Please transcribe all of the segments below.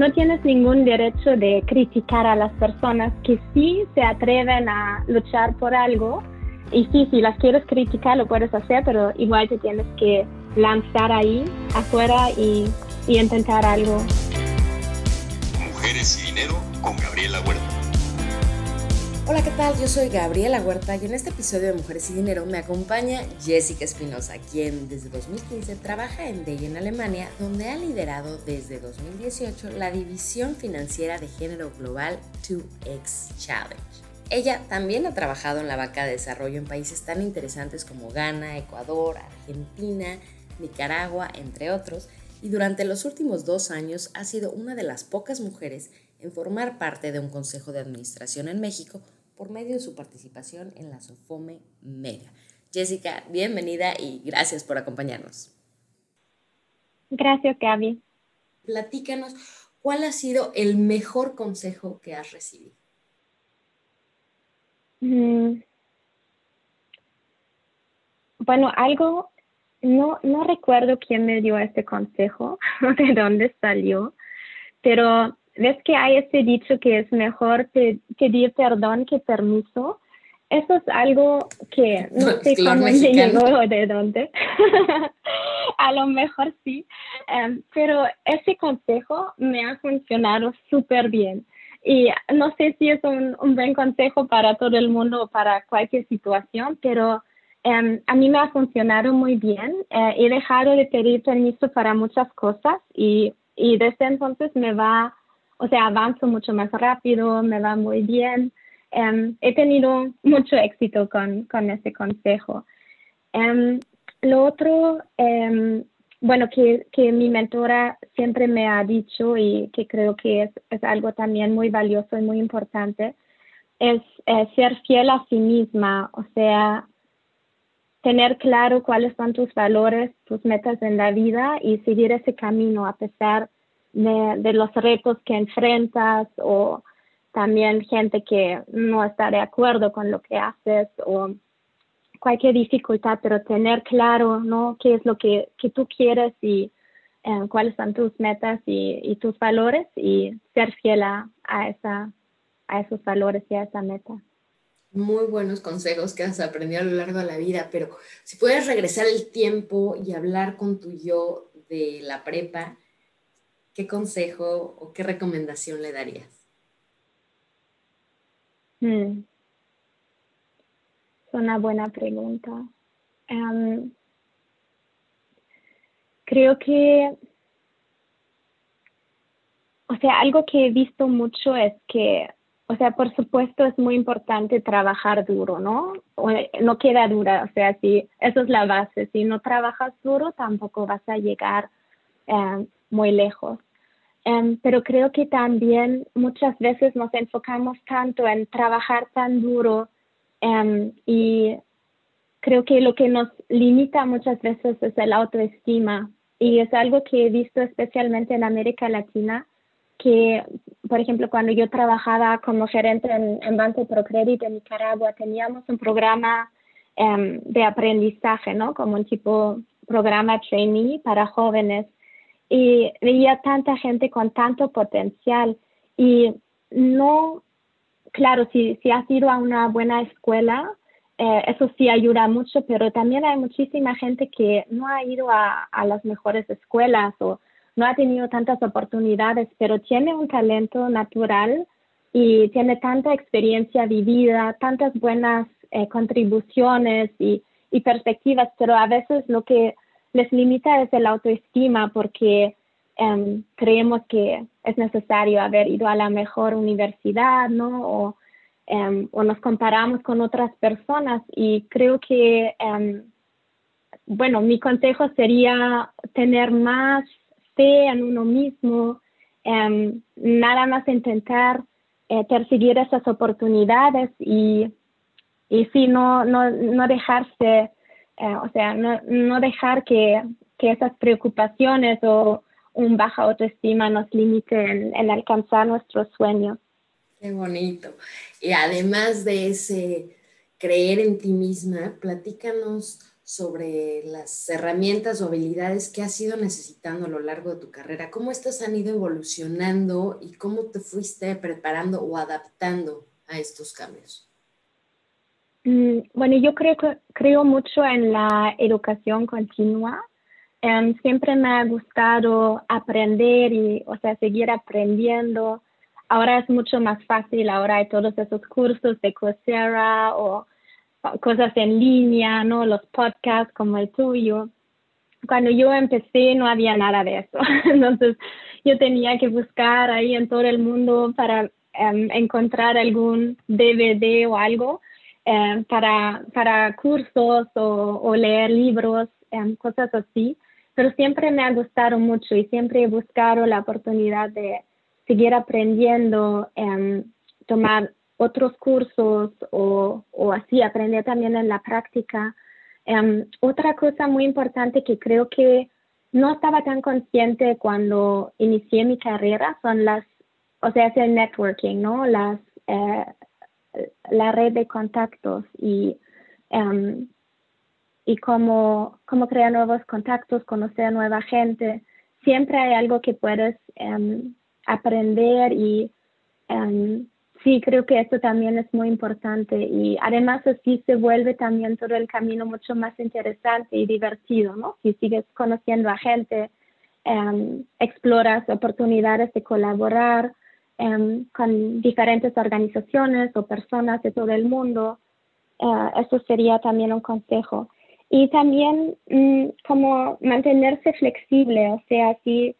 no tienes ningún derecho de criticar a las personas que sí se atreven a luchar por algo. Y sí, si las quieres criticar, lo puedes hacer, pero igual te tienes que lanzar ahí, afuera y, intentar algo. Mujeres y Dinero con Gabriela Huerta. Hola, ¿qué tal? Yo soy Gabriela Huerta y en este episodio de Mujeres y Dinero me acompaña Jessica Espinosa, quien desde 2015 trabaja en DEI en Alemania, donde ha liderado desde 2018 la división financiera de género global 2X Challenge. Ella también ha trabajado en la banca de desarrollo en países tan interesantes como Ghana, Ecuador, Argentina, Nicaragua, entre otros, y durante los últimos dos años ha sido una de las pocas mujeres en formar parte de un consejo de administración en México por medio de su participación en la Sofome Mega. Jessica, bienvenida y gracias por acompañarnos. Gracias, Gaby. Platícanos, ¿cuál ha sido el mejor consejo que has recibido? Mm. Bueno, algo, no, no recuerdo quién me dio este consejo, de dónde salió, pero ves que hay ese dicho que es mejor pedir perdón que permiso. Eso es algo que no sé cómo me llegó o de dónde. a lo mejor sí, em, pero ese consejo me ha funcionado súper bien. Y no sé si es un, un, buen consejo para todo el mundo o para cualquier situación, pero em, a mí me ha funcionado muy bien. Eh, he dejado de pedir permiso para muchas cosas y, y desde entonces me va o sea, avanzo mucho más rápido, me va muy bien. Em, he tenido mucho éxito con, con ese consejo. Em, lo otro, em, bueno, que, que, mi mentora siempre me ha dicho y que creo que es, es algo también muy valioso y muy importante, es eh, ser fiel a sí misma, o sea, tener claro cuáles son tus valores, tus metas en la vida y seguir ese camino a pesar de de, los retos que enfrentas o también gente que no está de acuerdo con lo que haces o cualquier dificultad, pero tener claro, ¿no? ¿Qué es lo que, que tú quieres y eh, cuáles son tus metas y, y, tus valores y ser fiel a, esa, a esos valores y a esa meta. Muy buenos consejos que has aprendido a lo largo de la vida, pero si puedes regresar el tiempo y hablar con tu yo de la prepa, ¿qué consejo o qué recomendación le darías? Hmm. Es una buena pregunta. Em, creo que, o sea, algo que he visto mucho es que, o sea, por supuesto es muy importante trabajar duro, ¿no? no queda dura, o sea, si eso es la base, si no trabajas duro tampoco vas a llegar em, muy lejos. Em, pero creo que también muchas veces nos enfocamos tanto en trabajar tan duro em, y creo que lo que nos limita muchas veces es el autoestima y es algo que he visto especialmente en América Latina que, por ejemplo, cuando yo trabajaba como gerente en, en Banco Procredit en Nicaragua, teníamos un programa em, de aprendizaje, ¿no? Como un tipo programa trainee para jóvenes y veía tanta gente con tanto potencial y no, claro, si, si has ido a una buena escuela, eh, eso sí ayuda mucho, pero también hay muchísima gente que no ha ido a, a las mejores escuelas o no ha tenido tantas oportunidades, pero tiene un talento natural y tiene tanta experiencia vivida, tantas buenas eh, contribuciones y, y perspectivas, pero a veces lo que les limita es el autoestima porque em, creemos que es necesario haber ido a la mejor universidad, ¿no? O, em, o nos comparamos con otras personas y creo que, em, bueno, mi consejo sería tener más fe en uno mismo, nada más intentar eh, perseguir esas oportunidades y, y sí, no, no, no dejarse eh, o sea, no, dejar que, que, esas preocupaciones o un baja autoestima nos limiten en, alcanzar nuestros sueños. Qué bonito. Y además de ese creer en ti misma, platícanos sobre las herramientas o habilidades que has ido necesitando a lo largo de tu carrera. ¿Cómo estas han ido evolucionando y cómo te fuiste preparando o adaptando a estos cambios? Mm, bueno, yo creo, creo mucho en la educación continua. Em, siempre me ha gustado aprender y, o sea, seguir aprendiendo. Ahora es mucho más fácil, ahora hay todos esos cursos de Coursera o cosas en línea, ¿no? Los podcasts como el tuyo. Cuando yo empecé no había nada de eso. Entonces yo tenía que buscar ahí en todo el mundo para em, encontrar algún DVD o algo em, para, para cursos o, o leer libros, em, cosas así. Pero siempre me ha gustado mucho y siempre he buscado la oportunidad de seguir aprendiendo, tomar otros cursos o, o así aprender también en la práctica. Otra cosa muy importante que creo que no estaba tan consciente cuando inicié mi carrera son las, o sea, es el networking, ¿no? Las, eh, la red de contactos y, um, y cómo, cómo crear nuevos contactos, conocer nueva gente. Siempre hay algo que puedes em, aprender y Sí, creo que eso también es muy importante y además así se vuelve también todo el camino mucho más interesante y divertido, ¿no? Si sigues conociendo a gente, exploras oportunidades de colaborar em, con diferentes organizaciones o personas de todo el mundo, eh, eso sería también un consejo. Y también mm, como mantenerse flexible, o sea, si,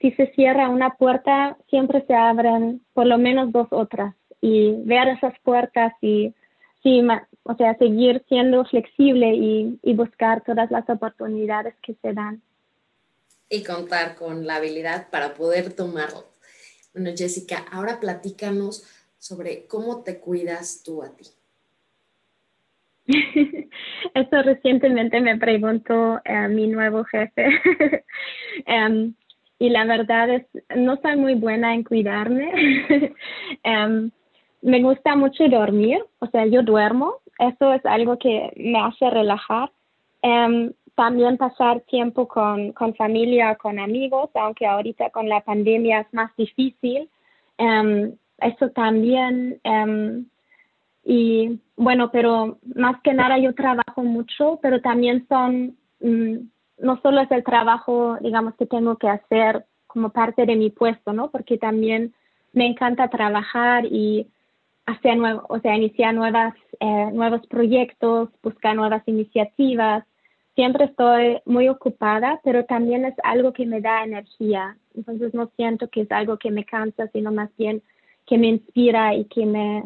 si se cierra una puerta, siempre se abren por lo menos dos otras y ver esas puertas y, sí, o sea, seguir siendo flexible y, y buscar todas las oportunidades que se dan. Y contar con la habilidad para poder tomarlo. Bueno, Jessica, ahora platícanos sobre cómo te cuidas tú a ti. Eso recientemente me preguntó eh, mi nuevo jefe. um, y la verdad es, no soy muy buena en cuidarme. um, me gusta mucho dormir, o sea, yo duermo, eso es algo que me hace relajar. Um, también pasar tiempo con, con familia, con amigos, aunque ahorita con la pandemia es más difícil. Um, eso también. Um, y bueno, pero más que nada yo trabajo mucho, pero también son, mm, no solo es el trabajo, digamos, que tengo que hacer como parte de mi puesto, ¿no? Porque también me encanta trabajar y hacer nuevo, o sea, iniciar nuevas, eh, nuevos proyectos, buscar nuevas iniciativas. Siempre estoy muy ocupada, pero también es algo que me da energía. Entonces no siento que es algo que me cansa, sino más bien que me inspira y que me,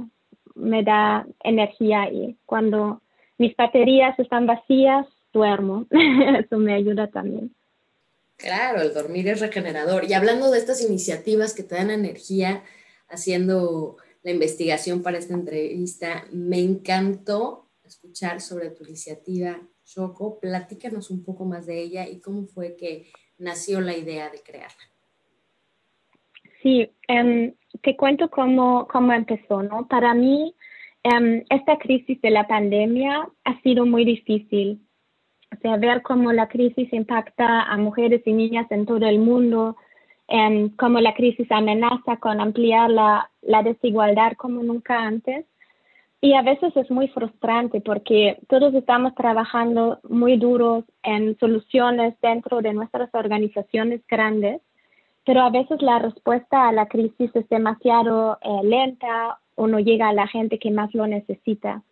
me da energía. Y cuando mis baterías están vacías, duermo. Eso me ayuda también. Claro, el dormir es regenerador. Y hablando de estas iniciativas que te dan energía, haciendo la investigación para esta entrevista. Me encantó escuchar sobre tu iniciativa Choco. Platícanos un poco más de ella y cómo fue que nació la idea de crearla. Sí, em, te cuento cómo, cómo empezó, ¿no? Para mí, em, esta crisis de la pandemia ha sido muy difícil. O sea, ver cómo la crisis impacta a mujeres y niñas en todo el mundo, Em, como la crisis amenaza con ampliar la, la desigualdad como nunca antes. Y a veces es muy frustrante porque todos estamos trabajando muy duros en soluciones dentro de nuestras organizaciones grandes, pero a veces la respuesta a la crisis es demasiado eh, lenta o no llega a la gente que más lo necesita.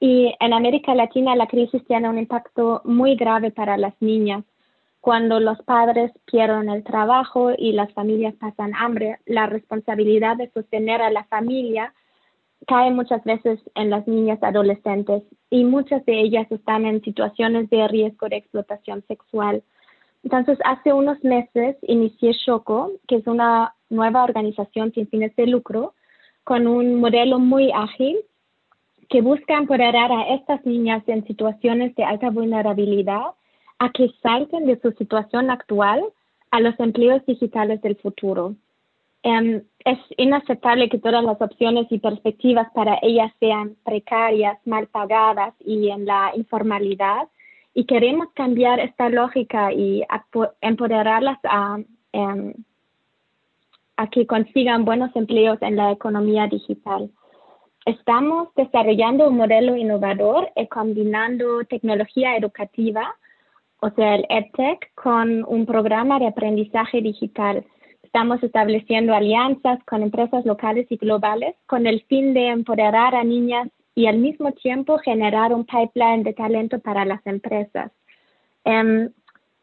Y en América Latina la crisis tiene un impacto muy grave para las niñas cuando los padres pierden el trabajo y las familias pasan hambre, la responsabilidad de sostener a la familia cae muchas veces en las niñas adolescentes y muchas de ellas están en situaciones de riesgo de explotación sexual. Entonces, hace unos meses inicié Choco, que es una nueva organización sin fines de lucro, con un modelo muy ágil que busca empoderar a estas niñas en situaciones de alta vulnerabilidad a que salten de su situación actual a los empleos digitales del futuro. Em, es inaceptable que todas las opciones y perspectivas para ellas sean precarias, mal pagadas y en la informalidad. y queremos cambiar esta lógica y empoderarlas a, em, a que consigan buenos empleos en la economía digital. Estamos desarrollando un modelo innovador y combinando tecnología educativa, o sea, el EdTech, con un programa de aprendizaje digital. Estamos estableciendo alianzas con empresas locales y globales con el fin de empoderar a niñas y al mismo tiempo generar un pipeline de talento para las empresas. Em,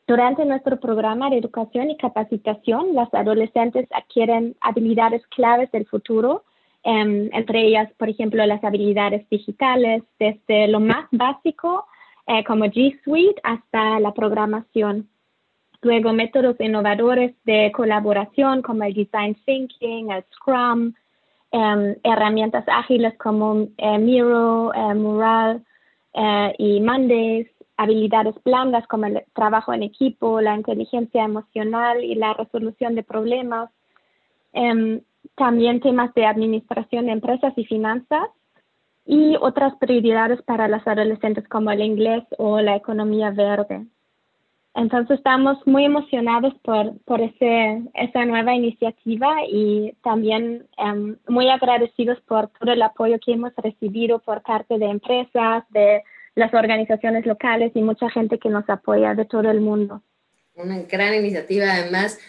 durante nuestro programa de educación y capacitación, las adolescentes adquieren habilidades claves del futuro, em, entre ellas, por ejemplo, las habilidades digitales, desde lo más básico eh, como G Suite hasta la programación. Luego, métodos innovadores de colaboración como el Design Thinking, el Scrum, em, herramientas ágiles como eh, Miro, eh, Mural y Mondays, habilidades blandas como el trabajo en equipo, la inteligencia emocional y la resolución de problemas. Em, también temas de administración de empresas y finanzas y otras prioridades para las adolescentes como el inglés o la economía verde. Entonces estamos muy emocionados por, por ese, esa nueva iniciativa y también em, muy agradecidos por todo el apoyo que hemos recibido por parte de empresas, de las organizaciones locales y mucha gente que nos apoya de todo el mundo. Una gran iniciativa, además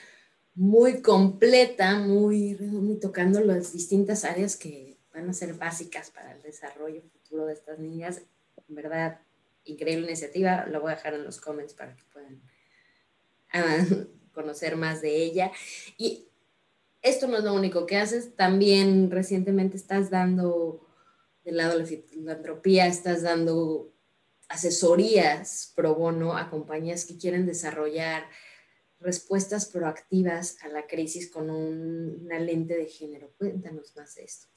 muy completa, muy, tocando las distintas áreas que van a ser básicas para el desarrollo futuro de estas niñas. Verdad, increíble iniciativa. Lo voy a dejar en los comments para que puedan ah, conocer más de ella. Y esto no es lo único que haces, también recientemente estás dando, del lado de la filantropía, estás dando asesorías pro bono a compañías que quieren desarrollar respuestas proactivas a la crisis con una lente de género. Cuéntanos más de esto.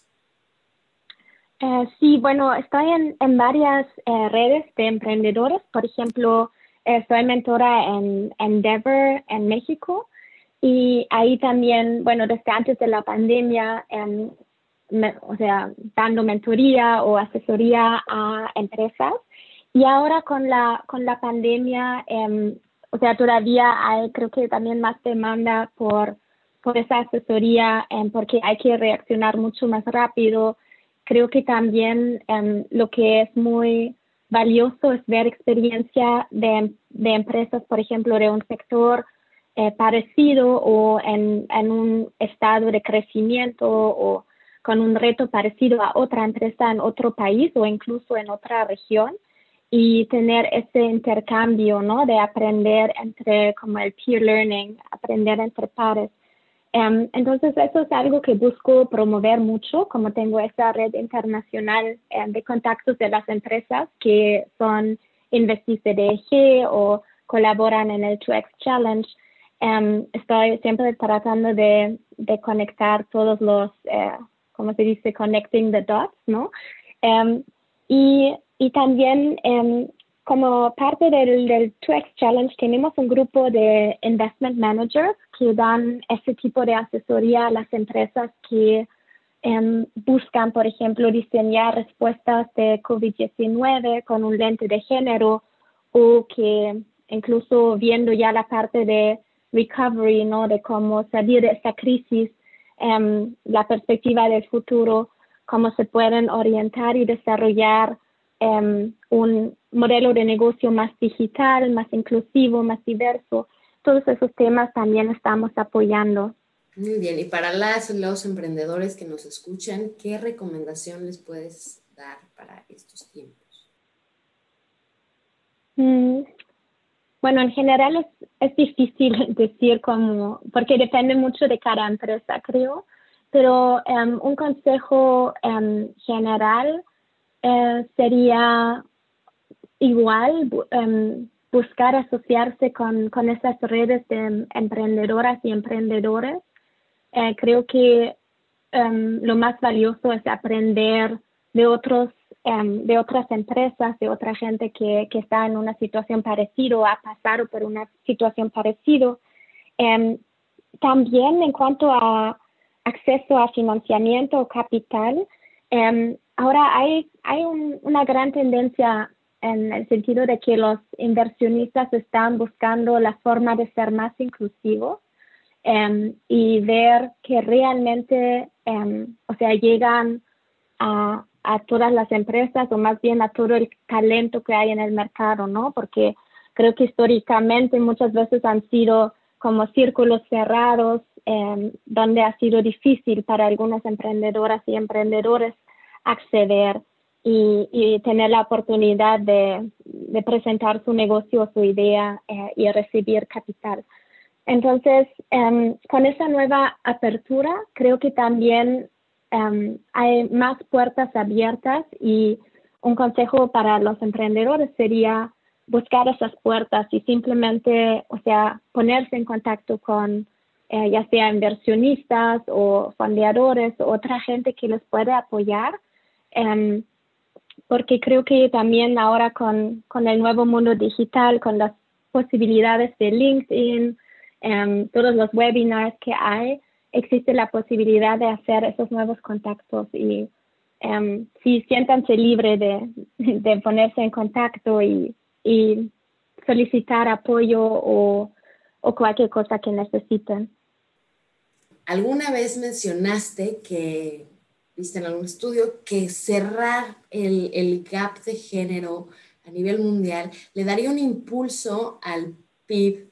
Eh, sí, bueno, estoy en, en varias eh, redes de emprendedores. Por ejemplo, eh, soy mentora en Endeavor en México y ahí también, bueno, desde antes de la pandemia, em, o sea, dando mentoría o asesoría a empresas y ahora con la, con la pandemia, em, o sea, todavía hay creo que también más demanda por, por esa asesoría em, porque hay que reaccionar mucho más rápido. Creo que también em, lo que es muy valioso es ver experiencia de, de empresas, por ejemplo, de un sector eh, parecido o en, en un estado de crecimiento o con un reto parecido a otra empresa en otro país o incluso en otra región y tener ese intercambio, ¿no? De aprender entre, como el peer learning, aprender entre pares. Em, entonces, eso es algo que busco promover mucho, como tengo esa red internacional em, de contactos de las empresas que son investis de DG o colaboran en el 2X Challenge. Em, estoy siempre tratando de, conectar todos los, eh, como se dice, connecting the dots, ¿no? y también como parte del, del 2X Challenge tenemos un grupo de investment managers que dan ese tipo de asesoría a las empresas que em, buscan, por ejemplo, diseñar respuestas de COVID-19 con un lente de género o que incluso viendo ya la parte de recovery, ¿no? De cómo salir de esta crisis, em, la perspectiva del futuro, cómo se pueden orientar y desarrollar Em, un modelo de negocio más digital, más inclusivo, más diverso. Todos esos temas también estamos apoyando. Muy bien, y para las los emprendedores que nos escuchan, ¿qué recomendación les puedes dar para estos tiempos? Mm, bueno, en general es, es difícil decir cómo, porque depende mucho de cada empresa, creo, pero um, un consejo um, general eh, sería igual em, buscar asociarse con, con, esas redes de emprendedoras y emprendedores. Eh, creo que em, lo más valioso es aprender de otros em, de otras empresas, de otra gente que, que, está en una situación parecida o ha pasado por una situación parecida. también en cuanto a acceso a financiamiento o capital, Ahora hay, hay una gran tendencia en el sentido de que los inversionistas están buscando la forma de ser más inclusivos em, y ver que realmente, em, o sea, llegan a, a todas las empresas o más bien a todo el talento que hay en el mercado, ¿no? Porque creo que históricamente muchas veces han sido como círculos cerrados, em, donde ha sido difícil para algunas emprendedoras y emprendedores acceder y, tener la oportunidad de, presentar su negocio su idea eh, y recibir capital. Entonces, em, con esa nueva apertura, creo que también em, hay más puertas abiertas y un consejo para los emprendedores sería buscar esas puertas y simplemente, o sea, ponerse en contacto con eh, ya sea inversionistas o fondeadores o otra gente que les puede apoyar. Em, porque creo que también ahora con, con, el nuevo mundo digital, con las posibilidades de LinkedIn, em, todos los webinars que hay, existe la posibilidad de hacer esos nuevos contactos y um, sí, siéntanse libres de, de, ponerse en contacto y, y solicitar apoyo o, o cualquier cosa que necesiten. Alguna vez mencionaste que viste en algún estudio que cerrar el, el, gap de género a nivel mundial le daría un impulso al PIB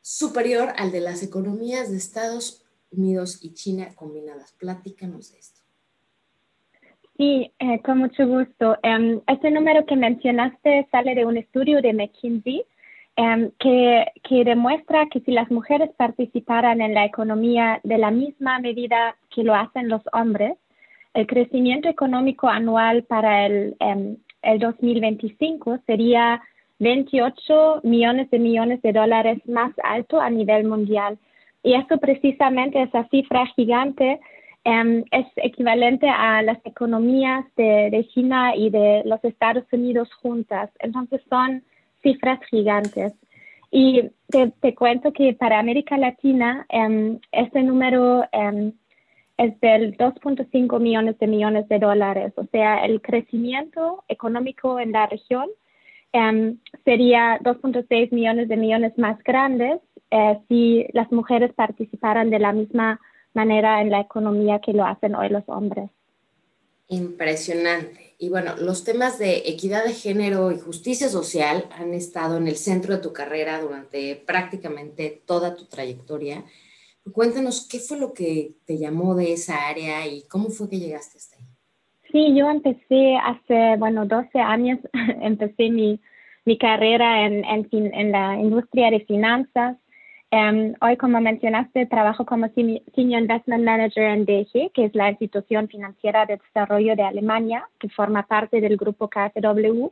superior al de las economías de Estados Unidos y China combinadas. Platícanos de esto. Sí, eh, con mucho gusto. Um, este número que mencionaste sale de un estudio de McKinsey em, que, que, demuestra que si las mujeres participaran en la economía de la misma medida que lo hacen los hombres, el crecimiento económico anual para el, um, el 2025 sería 28 millones de millones de dólares más alto a nivel mundial. Y eso precisamente, esa cifra gigante, um, es equivalente a las economías de, China y de los Estados Unidos juntas. Entonces son cifras gigantes. Y te, te cuento que para América Latina, um, este número es del 2.5 millones de millones de dólares. O sea, el crecimiento económico en la región um, sería 2.6 millones de millones más grandes eh, si las mujeres participaran de la misma manera en la economía que lo hacen hoy los hombres. Impresionante. Y bueno, los temas de equidad de género y justicia social han estado en el centro de tu carrera durante prácticamente toda tu trayectoria. Cuéntanos qué fue lo que te llamó de esa área y cómo fue que llegaste hasta ahí. Sí, yo empecé hace, bueno, 12 años, empecé mi, mi carrera en, en, en, la industria de finanzas. Um, hoy, como mencionaste, trabajo como Senior Investment Manager en DG, que es la institución financiera de desarrollo de Alemania, que forma parte del grupo KfW.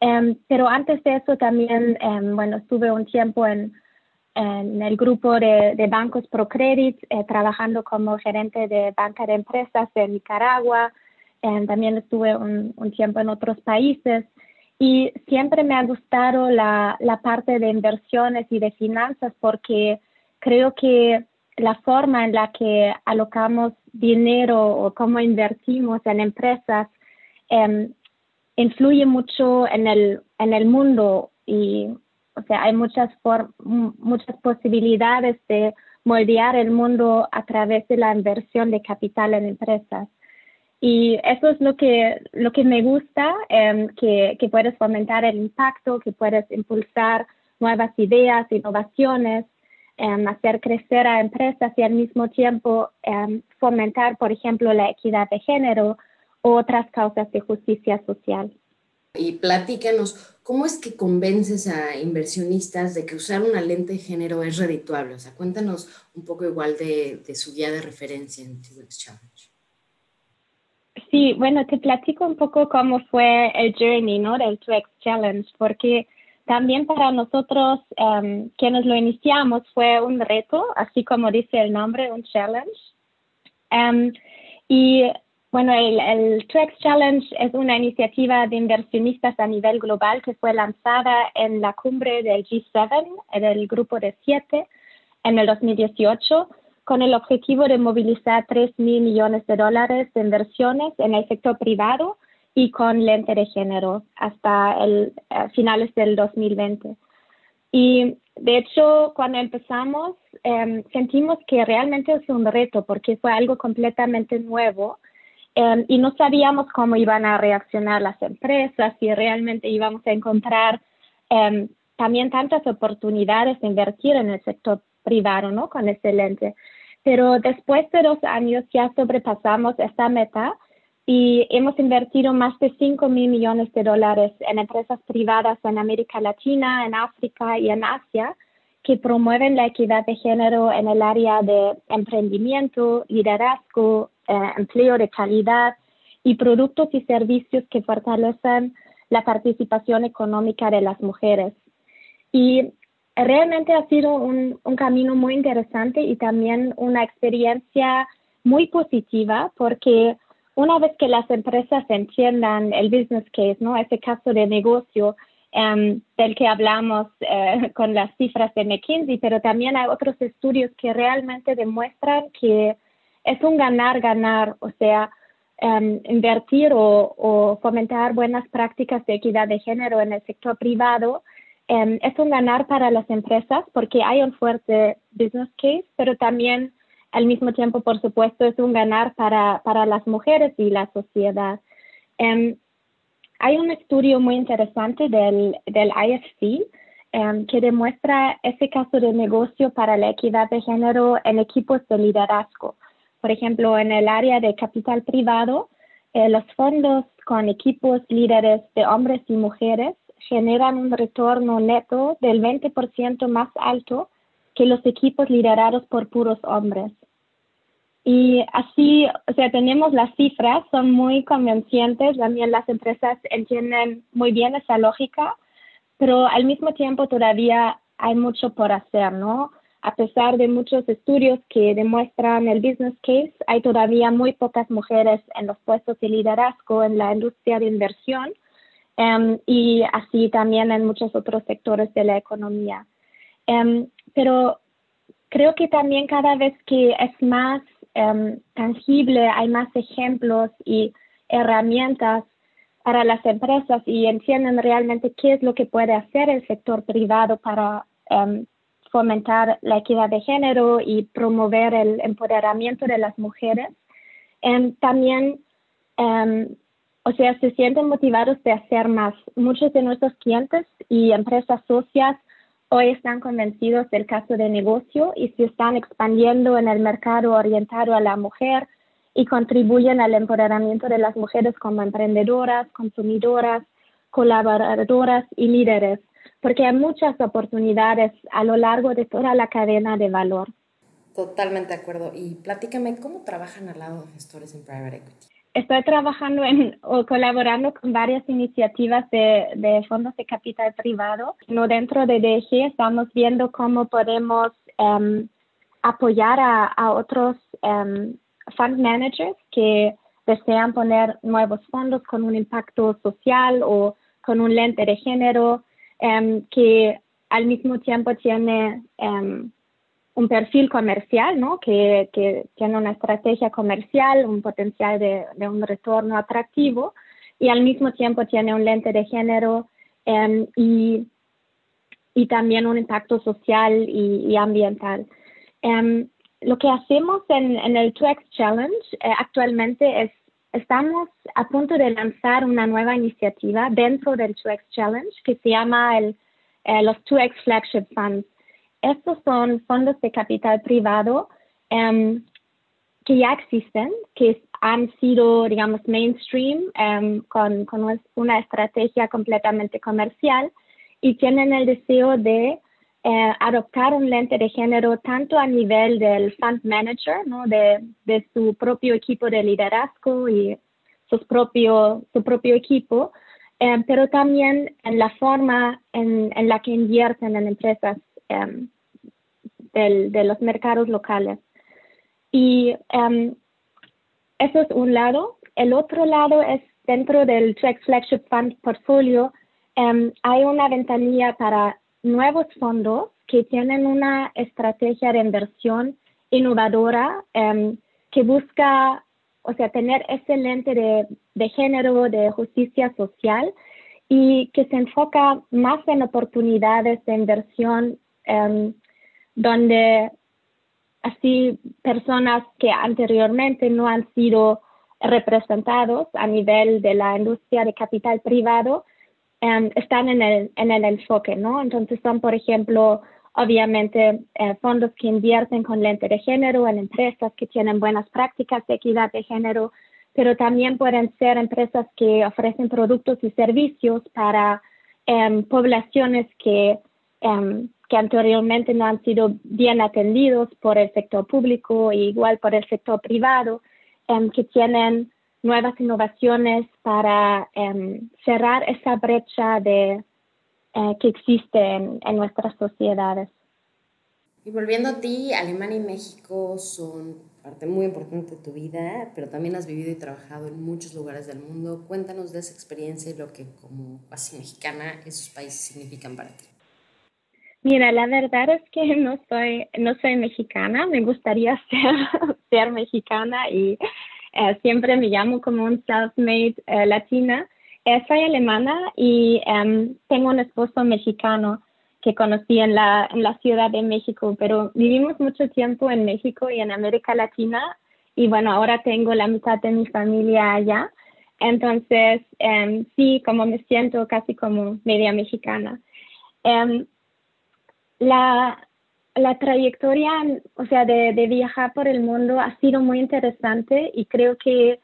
Um, pero antes de eso también, um, bueno, estuve un tiempo en en el grupo de, de bancos ProCredit, eh, trabajando como gerente de banca de empresas de Nicaragua. Eh, también estuve un, tiempo en otros países y siempre me ha gustado la, la parte de inversiones y de finanzas porque creo que la forma en la que alocamos dinero o cómo invertimos en empresas eh, influye mucho en el, en el mundo y o sea, hay muchas, muchas posibilidades de moldear el mundo a través de la inversión de capital en empresas. Y eso es lo que, lo que me gusta, em, que, que, puedes fomentar el impacto, que puedes impulsar nuevas ideas, innovaciones, em, hacer crecer a empresas y al mismo tiempo em, fomentar, por ejemplo, la equidad de género u otras causas de justicia social. Y platícanos, ¿cómo es que convences a inversionistas de que usar una lente de género es redituable? O sea, cuéntanos un poco igual de, de su guía de referencia en 2X Challenge. Sí, bueno, te platico un poco cómo fue el journey, ¿no? Del 2X Challenge, porque también para nosotros, um, quienes lo iniciamos, fue un reto, así como dice el nombre, un challenge. Um, y bueno, el, el Challenge es una iniciativa de inversionistas a nivel global que fue lanzada en la cumbre del G7, del grupo de siete, en el 2018, con el objetivo de movilizar 3 mil millones de dólares de inversiones en el sector privado y con lente de género hasta el eh, finales del 2020. Y de hecho, cuando empezamos, em, sentimos que realmente es un reto porque fue algo completamente nuevo em, y no sabíamos cómo iban a reaccionar las empresas, si realmente íbamos a encontrar em, también tantas oportunidades de invertir en el sector privado, ¿no? Con ese lente. Pero después de dos años ya sobrepasamos esta meta y hemos invertido más de 5 mil millones de dólares en empresas privadas en América Latina, en África y en Asia que promueven la equidad de género en el área de emprendimiento, liderazgo, eh, empleo de calidad y productos y servicios que fortalecen la participación económica de las mujeres. Y realmente ha sido un, un camino muy interesante y también una experiencia muy positiva porque una vez que las empresas entiendan el business case, ¿no? Ese caso de negocio um, del que hablamos uh, con las cifras de McKinsey, pero también hay otros estudios que realmente demuestran que es un ganar-ganar, o sea, um, invertir o, fomentar buenas prácticas de equidad de género en el sector privado um, es un ganar para las empresas porque hay un fuerte business case, pero también al mismo tiempo, por supuesto, es un ganar para, para las mujeres y la sociedad. Um, hay un estudio muy interesante del, del IFC um, que demuestra ese caso de negocio para la equidad de género en equipos de liderazgo. Por ejemplo, en el área de capital privado, eh, los fondos con equipos líderes de hombres y mujeres generan un retorno neto del 20% más alto que los equipos liderados por puros hombres. Y así, o sea, tenemos las cifras, son muy convencientes, también las empresas entienden muy bien esa lógica, pero al mismo tiempo todavía hay mucho por hacer, ¿no? A pesar de muchos estudios que demuestran el business case, hay todavía muy pocas mujeres en los puestos de liderazgo en la industria de inversión um, y así también en muchos otros sectores de la economía. Um, pero creo que también cada vez que es más um, tangible, hay más ejemplos y herramientas para las empresas y entienden realmente qué es lo que puede hacer el sector privado para um, fomentar la equidad de género y promover el empoderamiento de las mujeres. También, o sea, se sienten motivados de hacer más. Muchos de nuestros clientes y empresas socias hoy están convencidos del caso de negocio y se están expandiendo en el mercado orientado a la mujer y contribuyen al empoderamiento de las mujeres como emprendedoras, consumidoras, colaboradoras y líderes, porque hay muchas oportunidades a lo largo de toda la cadena de valor. Totalmente de acuerdo. Y platícame, ¿cómo trabajan al lado de gestores en private equity? estoy trabajando en, o colaborando con varias iniciativas de, de fondos de capital privado. No dentro de DG estamos viendo cómo podemos um, apoyar a, a otros um, fund managers que desean poner nuevos fondos con un impacto social o con un lente de género que al mismo tiempo tiene un perfil comercial, ¿no? Que, que, tiene una estrategia comercial, un potencial de, de, un retorno atractivo y al mismo tiempo tiene un lente de género um, y, y, también un impacto social y, y ambiental. Um, lo que hacemos en, en el 2X Challenge eh, actualmente es, estamos a punto de lanzar una nueva iniciativa dentro del 2X Challenge que se llama el, eh, los 2X Flagship Funds. Estos son fondos de capital privado um, que ya existen, que han sido, digamos, mainstream um, con, con, una estrategia completamente comercial y tienen el deseo de eh, adoptar un lente de género tanto a nivel del fund manager, de, su propio equipo de liderazgo y su propio equipo, eh, pero también en la forma en, la que invierten en empresas um, del, de los mercados locales. Y um, eso es un lado. El otro lado es dentro del Track Flagship Fund Portfolio, um, hay una ventanilla para nuevos fondos que tienen una estrategia de inversión innovadora um, que busca o sea, tener ese lente de, de género, de justicia social y que se enfoca más en oportunidades de inversión em, donde así personas que anteriormente no han sido representados a nivel de la industria de capital privado em, están en el, en el enfoque, ¿no? Entonces son, por ejemplo, obviamente eh, fondos que invierten con lente de género en empresas que tienen buenas prácticas de equidad de género, pero también pueden ser empresas que ofrecen productos y servicios para em, poblaciones que, em, que anteriormente no han sido bien atendidos por el sector público e igual por el sector privado, que tienen nuevas innovaciones para cerrar esa brecha de eh, que existen en, nuestras sociedades. Y volviendo a ti, Alemania y México son parte muy importante de tu vida, pero también has vivido y trabajado en muchos lugares del mundo. Cuéntanos de esa experiencia y lo que como así mexicana esos países significan para ti. Mira, la verdad es que no soy, no soy mexicana, me gustaría ser, ser mexicana y eh, siempre me llamo como un self-made eh, latina, eh, soy alemana y em, tengo un esposo mexicano que conocí en la, en la Ciudad de México, pero vivimos mucho tiempo en México y en América Latina y bueno, ahora tengo la mitad de mi familia allá. Entonces, em, sí, como me siento casi como media mexicana. Em, la, la trayectoria, o sea, de, de, viajar por el mundo ha sido muy interesante y creo que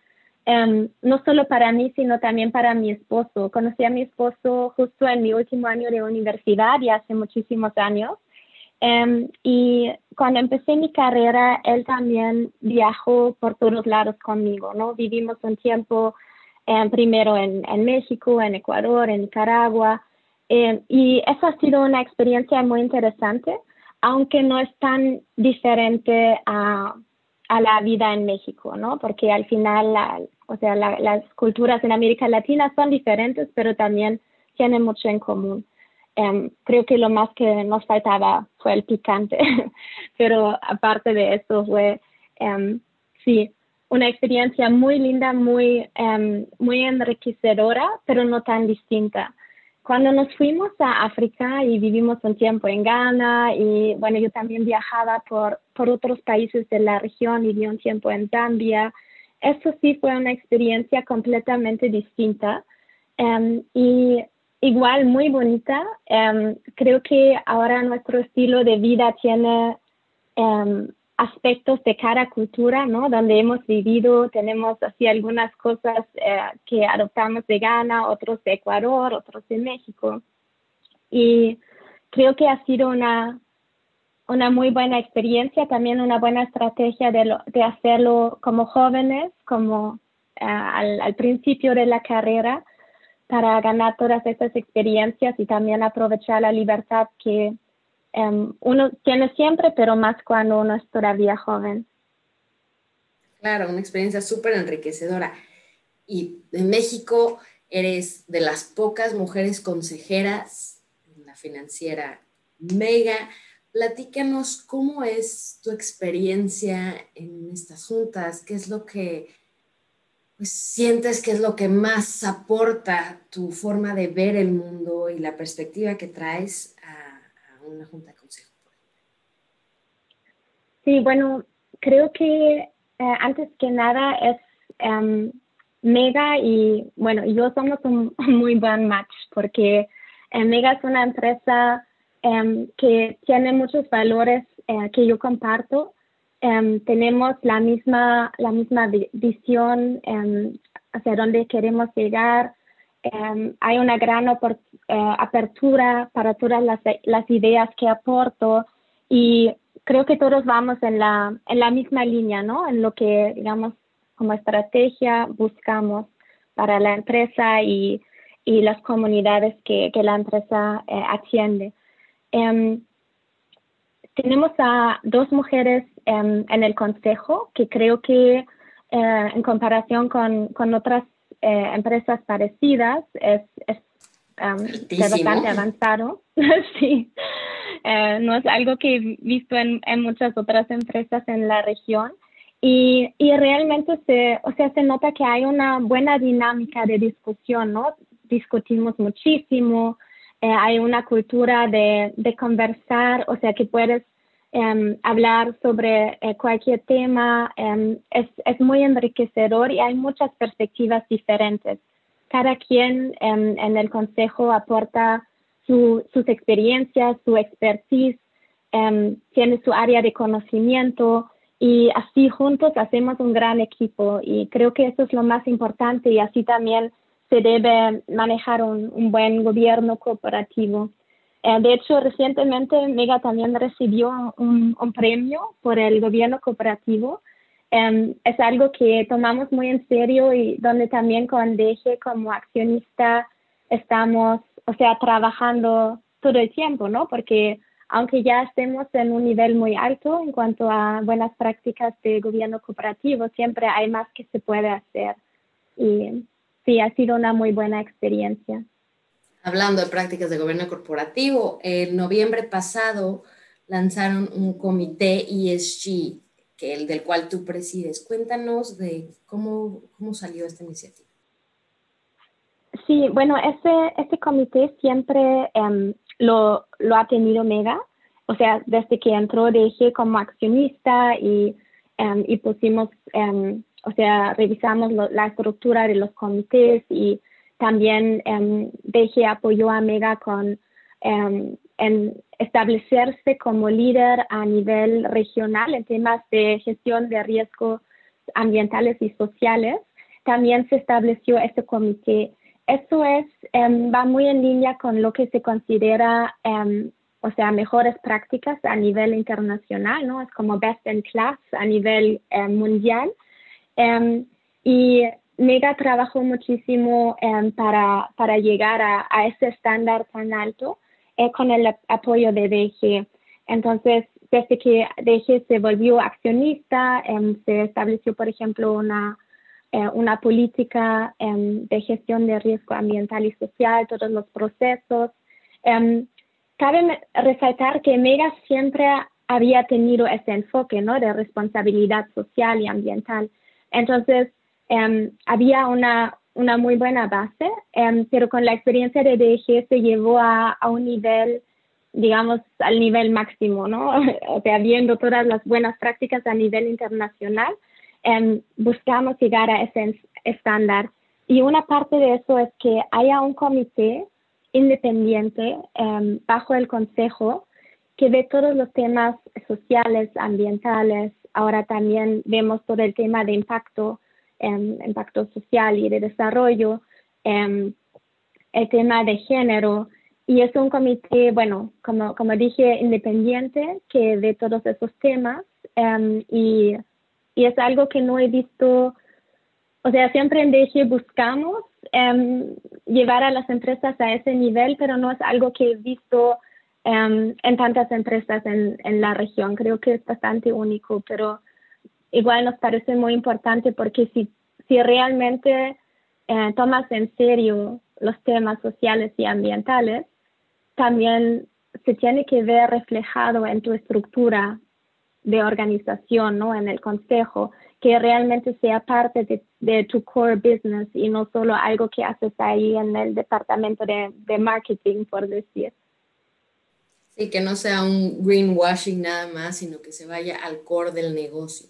Em, no solo para mí, sino también para mi esposo. Conocí a mi esposo justo en mi último año de universidad, ya hace muchísimos años. Em, y cuando empecé mi carrera, él también viajó por todos lados conmigo, ¿no? Vivimos un tiempo em, primero en, en, México, en Ecuador, en Nicaragua, y eso ha sido una experiencia muy interesante, aunque no es tan diferente a, a la vida en México, ¿no? Porque al final la, o sea, las culturas en América Latina son diferentes, pero también tienen mucho en común. Em, creo que lo más que nos faltaba fue el picante, pero aparte de eso fue, um, sí, una experiencia muy linda, muy, um, muy enriquecedora, pero no tan distinta. Cuando nos fuimos a África y vivimos un tiempo en Ghana y bueno, yo también viajaba por, por otros países de la región, viví un tiempo en Zambia, eso sí fue una experiencia completamente distinta em, y igual muy bonita. Em, creo que ahora nuestro estilo de vida tiene em, aspectos de cada cultura, ¿no? Donde hemos vivido, tenemos así algunas cosas eh, que adoptamos de Ghana, otros de Ecuador, otros de México. Y creo que ha sido una una muy buena experiencia, también una buena estrategia de, de hacerlo como jóvenes, como eh, al, principio de la carrera, para ganar todas estas experiencias y también aprovechar la libertad que em, uno tiene siempre, pero más cuando uno es todavía joven. Claro, una experiencia súper enriquecedora. Y en México eres de las pocas mujeres consejeras en la financiera Mega platícanos cómo es tu experiencia en estas juntas, qué es lo que pues, sientes que es lo que más aporta tu forma de ver el mundo y la perspectiva que traes a, una junta de consejo. Sí, bueno, creo que eh, antes que nada es em, Mega y bueno, yo somos un muy buen match porque eh, Mega es una empresa Em, que tiene muchos valores eh, que yo comparto. Em, tenemos la misma, la misma visión hacia dónde queremos llegar. Hay una gran eh, apertura para todas las, ideas que aporto y creo que todos vamos en la, en la misma línea, ¿no? En lo que, digamos, como estrategia buscamos para la empresa y, y las comunidades que, que la empresa eh, atiende. Em, tenemos a dos mujeres em, en el consejo que creo que eh, en comparación con, con otras eh, empresas parecidas es, es em, bastante avanzado. sí, eh, no es algo que he visto en, en, muchas otras empresas en la región. y, y realmente se, o sea, se nota que hay una buena dinámica de discusión, ¿no? Discutimos muchísimo, eh, hay una cultura de, de, conversar, o sea, que puedes em, hablar sobre eh, cualquier tema, em, es, es, muy enriquecedor y hay muchas perspectivas diferentes. Cada quien em, en el consejo aporta su, sus experiencias, su expertise, tiene su área de conocimiento y así juntos hacemos un gran equipo y creo que eso es lo más importante y así también se debe manejar un, buen gobierno cooperativo. Eh, de hecho, recientemente Mega también recibió un, premio por el gobierno cooperativo. Em, es algo que tomamos muy en serio y donde también con DG como accionista estamos, o sea, trabajando todo el tiempo, ¿no? Porque aunque ya estemos en un nivel muy alto en cuanto a buenas prácticas de gobierno cooperativo, siempre hay más que se puede hacer. Y sí, ha sido una muy buena experiencia. Hablando de prácticas de gobierno corporativo, en noviembre pasado lanzaron un comité ESG, que el del cual tú presides. Cuéntanos de cómo, cómo salió esta iniciativa. Sí, bueno, este, este comité siempre em, lo, lo ha tenido Mega, o sea, desde que entró dije como accionista y, um, y pusimos, um, o sea, revisamos la estructura de los comités y también DG apoyó a Mega con en establecerse como líder a nivel regional en temas de gestión de riesgos ambientales y sociales. También se estableció este comité eso es, em, va muy en línea con lo que se considera, em, o sea, mejores prácticas a nivel internacional, ¿no? Es como best in class a nivel em, mundial. y Mega trabajó muchísimo para, para llegar a, a, ese estándar tan alto eh, con el apoyo de DG. Entonces, desde que DG se volvió accionista, se estableció, por ejemplo, una eh, una política em, de gestión de riesgo ambiental y social, todos los procesos. Em, cabe resaltar que Mega siempre había tenido ese enfoque ¿no? de responsabilidad social y ambiental. Entonces, em, había una, una muy buena base, pero con la experiencia de DG se llevó a, a un nivel digamos, al nivel máximo, ¿no? O sea, viendo todas las buenas prácticas a nivel internacional, Em, buscamos llegar a ese estándar. Y una parte de eso es que haya un comité independiente bajo el Consejo que ve todos los temas sociales, ambientales. Ahora también vemos todo el tema de impacto, impacto social y de desarrollo, el tema de género. Y es un comité, bueno, como, como dije, independiente que ve todos esos temas y y es algo que no he visto, o sea, siempre en DG buscamos em, llevar a las empresas a ese nivel, pero no es algo que he visto em, en tantas empresas en, en la región. Creo que es bastante único, pero igual nos parece muy importante porque si, si realmente eh, tomas en serio los temas sociales y ambientales, también se tiene que ver reflejado en tu estructura de organización, ¿no? En el consejo, que realmente sea parte de, tu core business y no solo algo que haces ahí en el departamento de, de, marketing, por decir. Sí, que no sea un greenwashing nada más, sino que se vaya al core del negocio.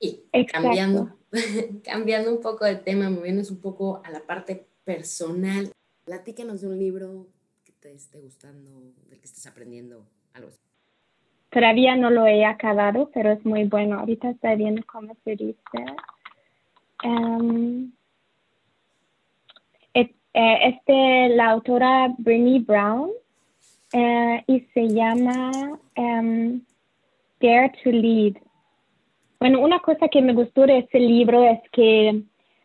Y cambiando, cambiando un poco de tema, moviéndonos un poco a la parte personal. Platícanos de un libro que te esté gustando, del que estés aprendiendo algo así. Todavía no lo he acabado, pero es muy bueno. Ahorita estoy viendo cómo se dice. Um, este, la autora Brené Brown eh, y se llama um, Dare to Lead. Bueno, una cosa que me gustó de este libro es que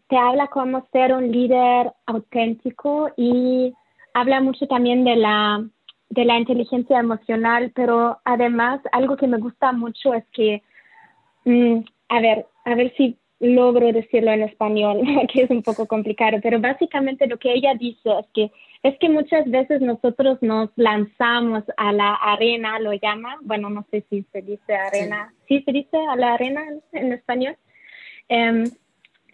te habla cómo ser un líder auténtico y habla mucho también de la de la inteligencia emocional, pero además algo que me gusta mucho es que, mm, a ver, a ver si logro decirlo en español, que es un poco complicado, pero básicamente lo que ella dice es que es que muchas veces nosotros nos lanzamos a la arena, lo llama, bueno, no sé si se dice arena, sí, se dice a la arena en, español. Em,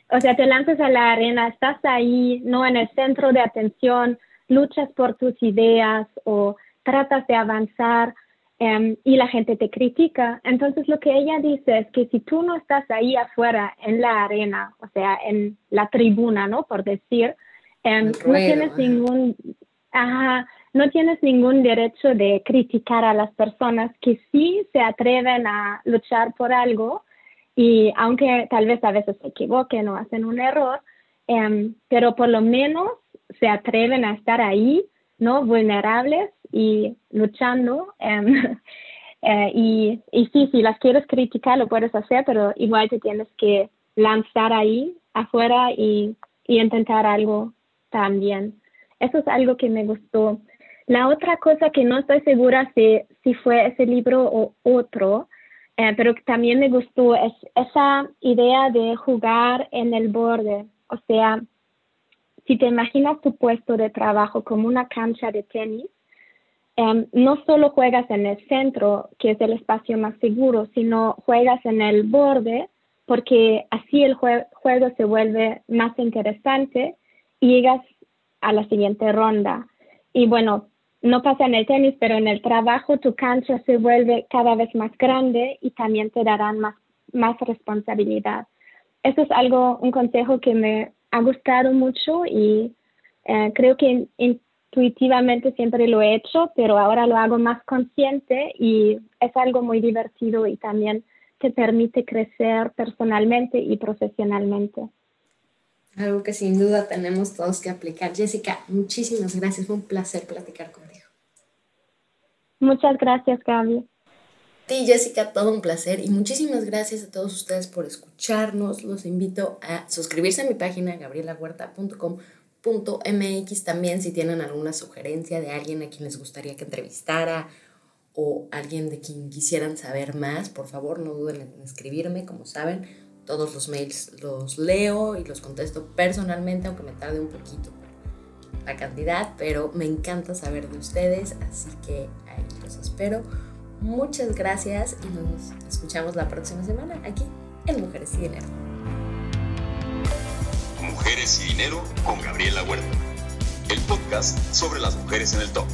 o sea, te lanzas a la arena, estás ahí, no en el centro de atención, luchas por tus ideas o tratas de avanzar em, y la gente te critica. Entonces, lo que ella dice es que si tú no estás ahí afuera en la arena, o sea, en la tribuna, ¿no? Por decir, Em, no tienes ningún, no tienes ningún derecho de criticar a las personas que sí se atreven a luchar por algo y aunque tal vez a veces se equivoquen o hacen un error, em, pero por lo menos se atreven a estar ahí, ¿no? Vulnerables y luchando. Em, eh, y, y sí, si las quieres criticar, lo puedes hacer, pero igual te tienes que lanzar ahí afuera y, y intentar algo también. Eso es algo que me gustó. La otra cosa que no estoy segura si, si fue ese libro o otro, eh, pero que también me gustó es esa idea de jugar en el borde. O sea, si te imaginas tu puesto de trabajo como una cancha de tenis, em, no solo juegas en el centro, que es el espacio más seguro, sino juegas en el borde, porque así el juego se vuelve más interesante y llegas a la siguiente ronda. Y bueno, no pasa en el tenis, pero en el trabajo tu cancha se vuelve cada vez más grande y también te darán más, más responsabilidad. Eso es algo, un consejo que me ha gustado mucho y eh, creo que intuitivamente siempre lo he hecho, pero ahora lo hago más consciente y es algo muy divertido y también te permite crecer personalmente y profesionalmente. Algo que sin duda tenemos todos que aplicar. Jessica, muchísimas gracias. Fue un placer platicar contigo. Muchas gracias, Gaby. Sí, Jessica, todo un placer y muchísimas gracias a todos ustedes por escucharnos. Los invito a suscribirse a mi página gabrielahuerta.com.mx también si tienen alguna sugerencia de alguien a quien les gustaría que entrevistara o alguien de quien quisieran saber más, por favor no duden en escribirme, como saben todos los mails los leo y los contesto personalmente, aunque me tarde un poquito la cantidad, pero me encanta saber de ustedes, así que ahí los espero. Muchas gracias y nos escuchamos la próxima semana aquí en Mujeres y Dinero. Mujeres y Dinero con Gabriela Huerta, el podcast sobre las mujeres en el top.